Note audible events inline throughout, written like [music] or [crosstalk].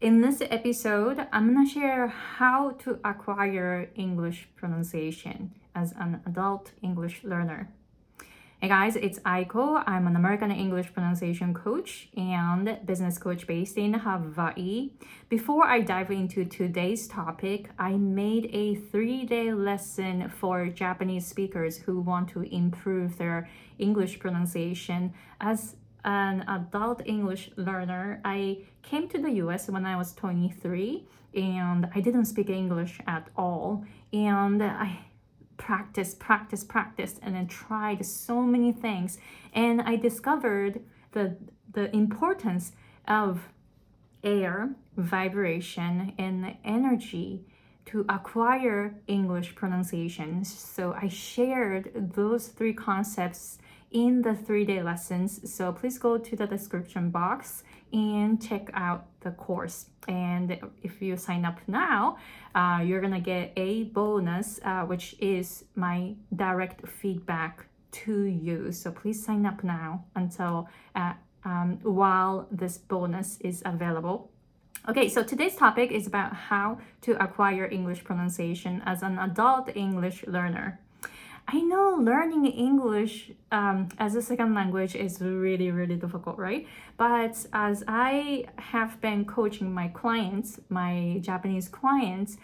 In this episode, I'm gonna share how to acquire English pronunciation as an adult English learner. Hey guys, it's Aiko. I'm an American English pronunciation coach and business coach based in Hawaii. Before I dive into today's topic, I made a three day lesson for Japanese speakers who want to improve their English pronunciation. As an adult English learner, I came to the US when I was 23 and I didn't speak English at all. And I practiced, practice, practice, and then tried so many things. And I discovered the the importance of air, vibration, and energy to acquire English pronunciation. So I shared those three concepts in the three day lessons. So please go to the description box and check out the course. And if you sign up now, uh, you're gonna get a bonus, uh, which is my direct feedback to you. So please sign up now until uh, um, while this bonus is available. Okay, so today's topic is about how to acquire English pronunciation as an adult English learner. I know learning English um, as a second language is really, really difficult, right? But as I have been coaching my clients, my Japanese clients,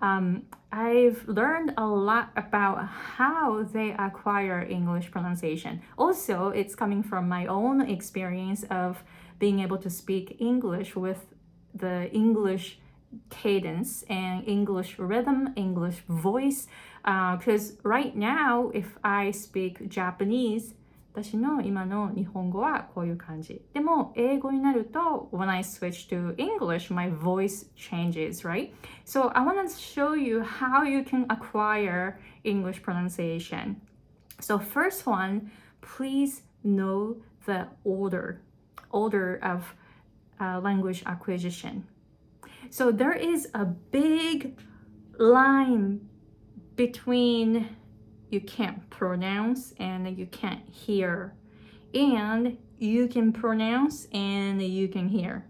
um, I've learned a lot about how they acquire English pronunciation. Also, it's coming from my own experience of being able to speak English with the English cadence and English rhythm, English voice. Because uh, right now, if I speak Japanese, 私の今の日本語はこういう感じ。でも、英語になると、when I switch to English, my voice changes, right? So I want to show you how you can acquire English pronunciation. So first one, please know the order, order of uh, language acquisition. So there is a big line between you can't pronounce and you can't hear, and you can pronounce and you can hear.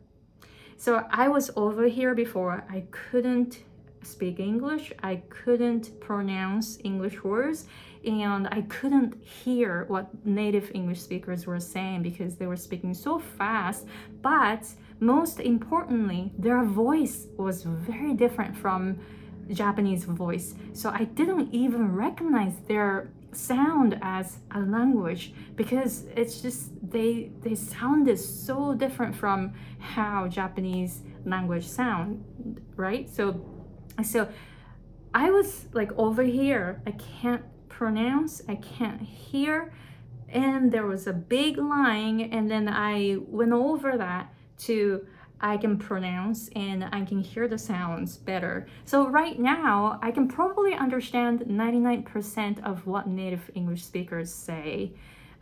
So I was over here before, I couldn't speak English, I couldn't pronounce English words, and I couldn't hear what native English speakers were saying because they were speaking so fast. But most importantly, their voice was very different from Japanese voice. So I didn't even recognize their sound as a language because it's just they they sounded so different from how Japanese language sound, right? So so I was like over here, I can't pronounce, I can't hear, and there was a big line, and then I went over that to I can pronounce and I can hear the sounds better. So right now, I can probably understand 99% of what native English speakers say.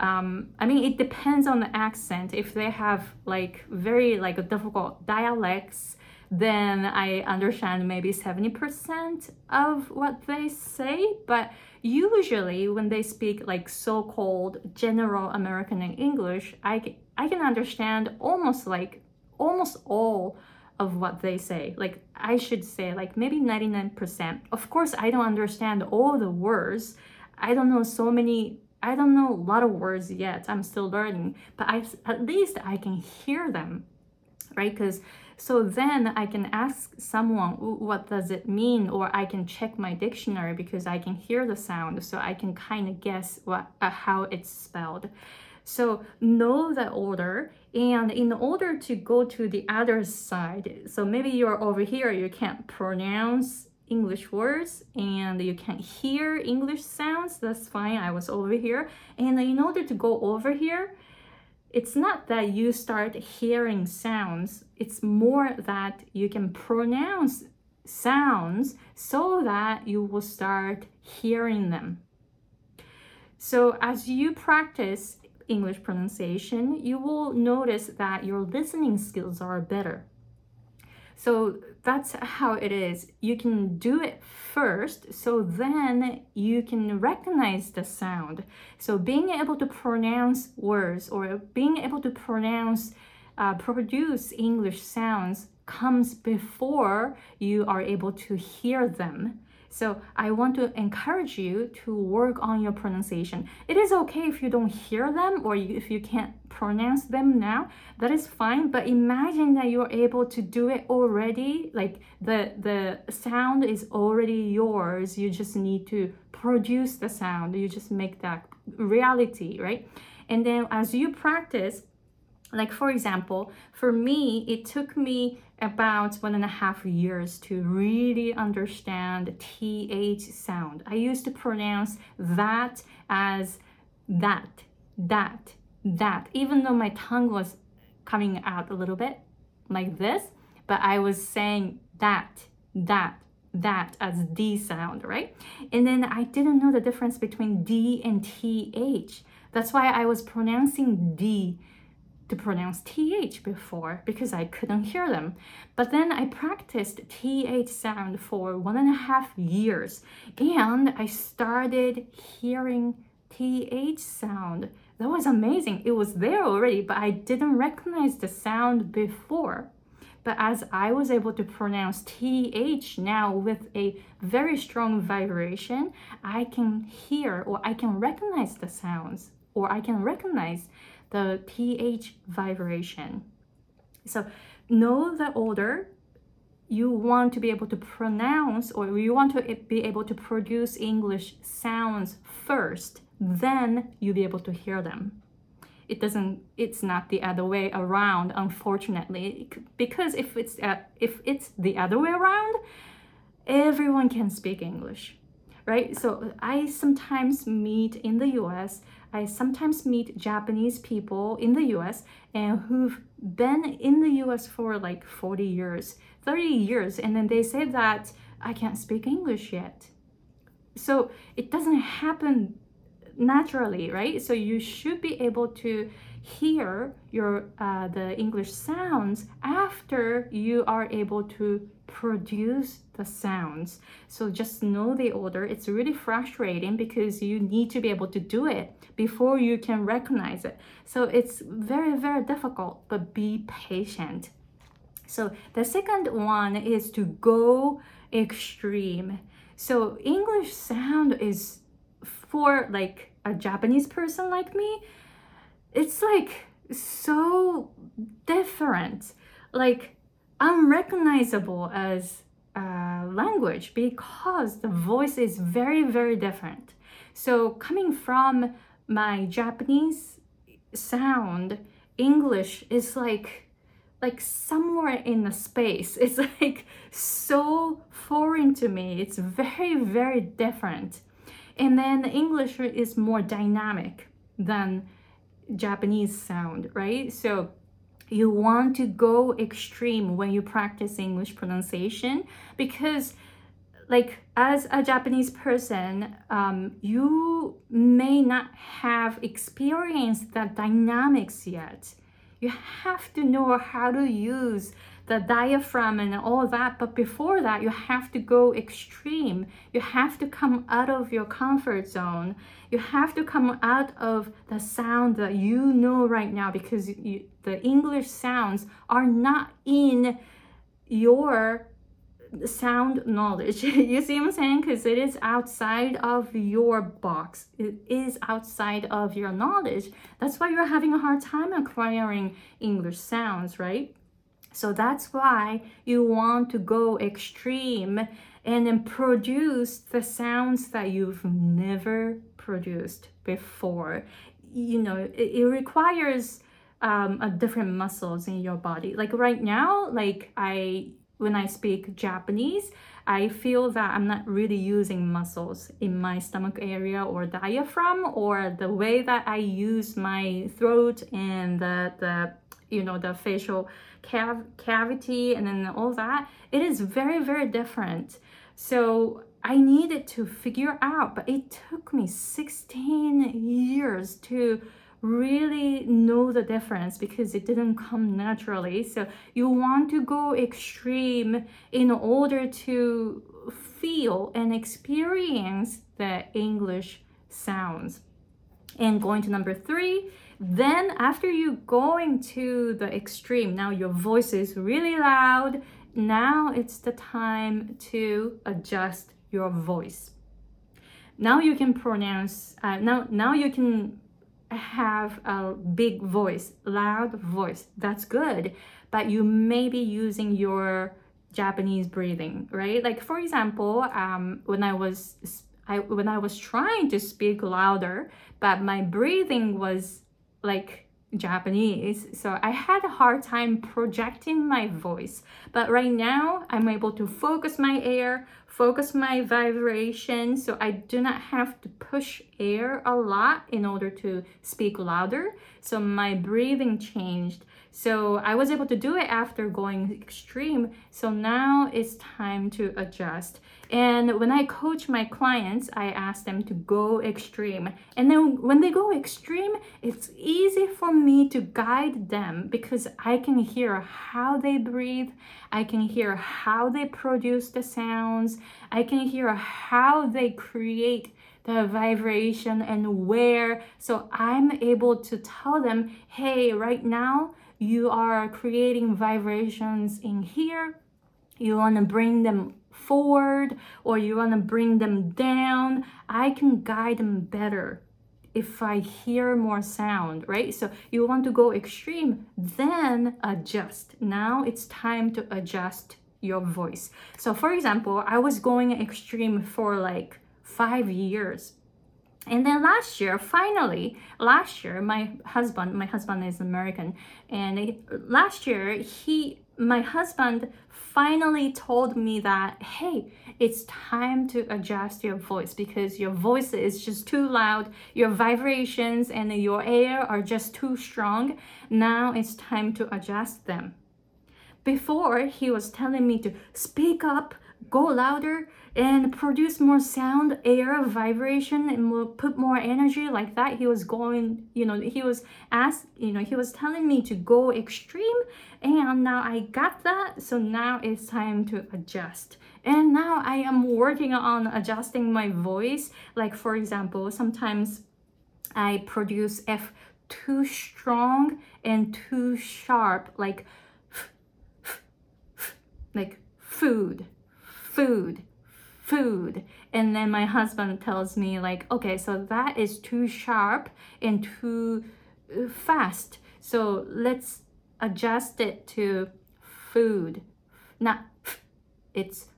Um, I mean, it depends on the accent. If they have like very like difficult dialects, then I understand maybe 70% of what they say. But usually when they speak like so-called general American English, I, I can understand almost like almost all of what they say. Like I should say like maybe 99%. Of course, I don't understand all the words. I don't know so many I don't know a lot of words yet. I'm still learning, but I at least I can hear them. Right? Cuz so then I can ask someone what does it mean or I can check my dictionary because I can hear the sound so I can kind of guess what uh, how it's spelled. So know the order and in order to go to the other side, so maybe you're over here, you can't pronounce English words and you can't hear English sounds, that's fine. I was over here. And in order to go over here, it's not that you start hearing sounds, it's more that you can pronounce sounds so that you will start hearing them. So as you practice English pronunciation, you will notice that your listening skills are better. So that's how it is. You can do it first, so then you can recognize the sound. So being able to pronounce words or being able to pronounce uh, produce English sounds comes before you are able to hear them. So I want to encourage you to work on your pronunciation. It is okay if you don't hear them or if you can't pronounce them now. That is fine. But imagine that you're able to do it already. Like the the sound is already yours. You just need to produce the sound. You just make that reality, right? And then as you practice, like for example, for me, it took me about one and a half years to really understand th sound. I used to pronounce that as that, that, that, even though my tongue was coming out a little bit like this, but I was saying that, that, that as D sound, right? And then I didn't know the difference between D and TH. That's why I was pronouncing D to pronounce th before because I couldn't hear them. But then I practiced th sound for one and a half years and I started hearing th sound. That was amazing. It was there already, but I didn't recognize the sound before. But as I was able to pronounce th now with a very strong vibration, I can hear or I can recognize the sounds or I can recognize the th vibration. So know the order you want to be able to pronounce or you want to be able to produce English sounds first, then you'll be able to hear them. It doesn't, it's not the other way around, unfortunately, because if it's, uh, if it's the other way around, everyone can speak English, right? So I sometimes meet in the US I sometimes meet Japanese people in the US and who've been in the US for like 40 years, 30 years, and then they say that I can't speak English yet. So it doesn't happen naturally, right? So you should be able to hear your uh, the English sounds after you are able to produce the sounds. So just know the order. It's really frustrating because you need to be able to do it before you can recognize it. So it's very, very difficult, but be patient. So the second one is to go extreme. So English sound is for like a Japanese person like me, it's like so different, like unrecognizable as a language because the voice is very, very different. So coming from my Japanese sound, English is like like somewhere in the space. [laughs] It's like so foreign to me. It's very, very different. And then the English is more dynamic than Japanese sound, right? So you want to go extreme when you practice English pronunciation because like as a Japanese person, um, you may not have experienced the dynamics yet. You have to know how to use the diaphragm and all that. But before that, you have to go extreme. You have to come out of your comfort zone. You have to come out of the sound that you know right now because you, the English sounds are not in your sound knowledge. [laughs] you see what I'm saying? Because it is outside of your box. It is outside of your knowledge. That's why you're having a hard time acquiring English sounds, right? So that's why you want to go extreme and then produce the sounds that you've never produced before. You know, it, it requires um, a different muscles in your body. Like right now, like I when I speak Japanese, I feel that I'm not really using muscles in my stomach area or diaphragm or the way that I use my throat and the, the you know, the facial cav- cavity and then all that. It is very, very different. So I needed to figure out, but it took me 16 years to really know the difference because it didn't come naturally. So you want to go extreme in order to feel and experience the English sounds. And going to number three Then after you going to the extreme, now your voice is really loud. Now it's the time to adjust your voice. Now you can pronounce, uh, now, now you can have a big voice, loud voice. That's good. But you may be using your Japanese breathing, right? Like for example, um, when I was I when I was trying to speak louder, but my breathing was like Japanese, so I had a hard time projecting my voice. But right now, I'm able to focus my air, focus my vibration, so I do not have to push air a lot in order to speak louder. So my breathing changed. So I was able to do it after going extreme. So now it's time to adjust. And when I coach my clients, I ask them to go extreme. And then when they go extreme, it's easy for me to guide them because I can hear how they breathe, I can hear how they produce the sounds, I can hear how they create the vibration and where. So I'm able to tell them, hey, right now, you are creating vibrations in here, you want to bring them forward or you want to bring them down, I can guide them better if I hear more sound, right? So you want to go extreme, then adjust. Now it's time to adjust your voice. So for example, I was going extreme for like five years. And then last year finally last year my husband my husband is american and last year he my husband finally told me that hey it's time to adjust your voice because your voice is just too loud your vibrations and your air are just too strong. Now it's time to adjust them before he was telling me to speak up go louder and produce more sound, air, vibration, and put more energy like that. He was going, you know, he was asked, you know, he was telling me to go extreme, and now I got that. So now it's time to adjust. And now I am working on adjusting my voice. Like, for example, sometimes I produce F too strong and too sharp, like, like food, food food. And then my husband tells me like okay so that is too sharp and too uh, fast. So let's adjust it to food. Not it's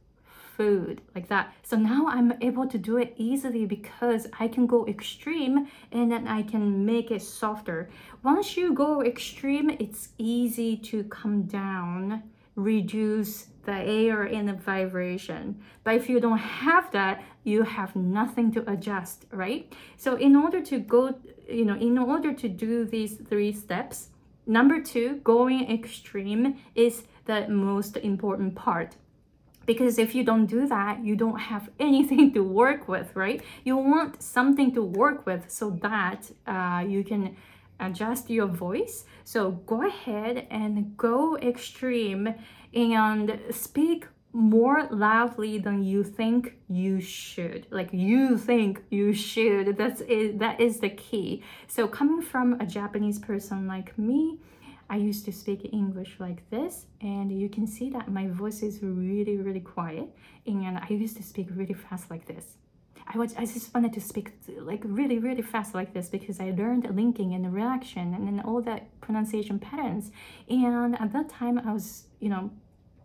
food like that. So now i'm able to do it easily because i can go extreme and then i can make it softer. Once you go extreme it's easy to come down reduce the air and the vibration. But if you don't have that, you have nothing to adjust, right? So in order to go, you know, in order to do these three steps, number two, going extreme is the most important part because if you don't do that you don't have [laughs] anything to work with right you want something to work with so that uh, you can adjust your voice. So go ahead and go extreme and speak more loudly than you think you should. Like you think you should. That's it. That is the key. So coming from a japanese person like me i used to speak english like this and you can see that my voice is really really quiet and i used to speak really fast like this I was I just wanted to speak like really really fast like this because I learned linking and reduction and then all that pronunciation patterns. And at that time I was you know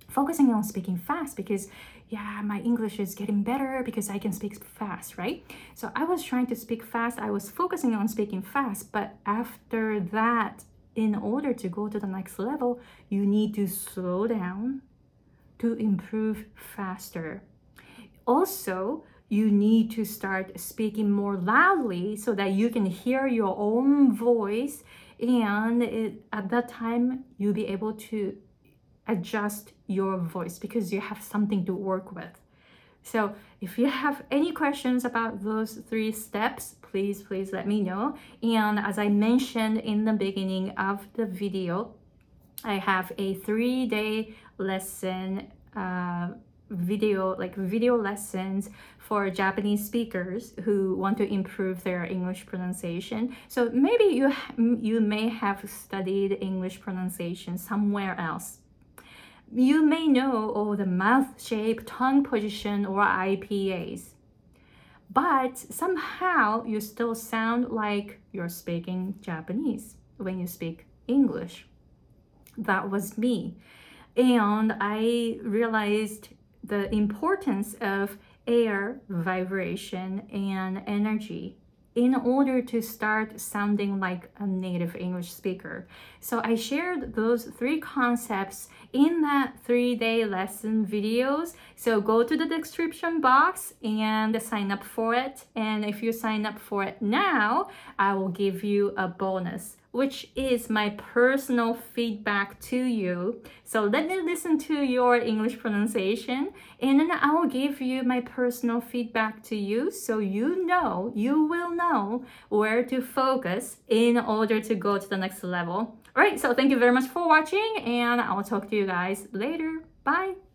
focusing on speaking fast because yeah my English is getting better because I can speak fast right. So I was trying to speak fast. I was focusing on speaking fast, but after that in order to go to the next level, you need to slow down to improve faster. Also, you need to start speaking more loudly so that you can hear your own voice and it, at that time you'll be able to adjust your voice because you have something to work with. So if you have any questions about those three steps please please let me know. And as i mentioned in the beginning of the video i have a three day lesson uh, video like video lessons for Japanese speakers who want to improve their English pronunciation. So maybe you you may have studied English pronunciation somewhere else. You may know all the mouth shape, tongue position, or IPAs. But somehow you still sound like you're speaking Japanese when you speak English. That was me. And I realized the importance of air, vibration, and energy in order to start sounding like a native English speaker. So I shared those three concepts in that three day lesson videos. So go to the description box and sign up for it. And if you sign up for it now, I will give you a bonus which is my personal feedback to you. So let me listen to your English pronunciation and then I will give you my personal feedback to you so you know, you will know where to focus in order to go to the next level. All right, so thank you very much for watching and I will talk to you guys later. Bye.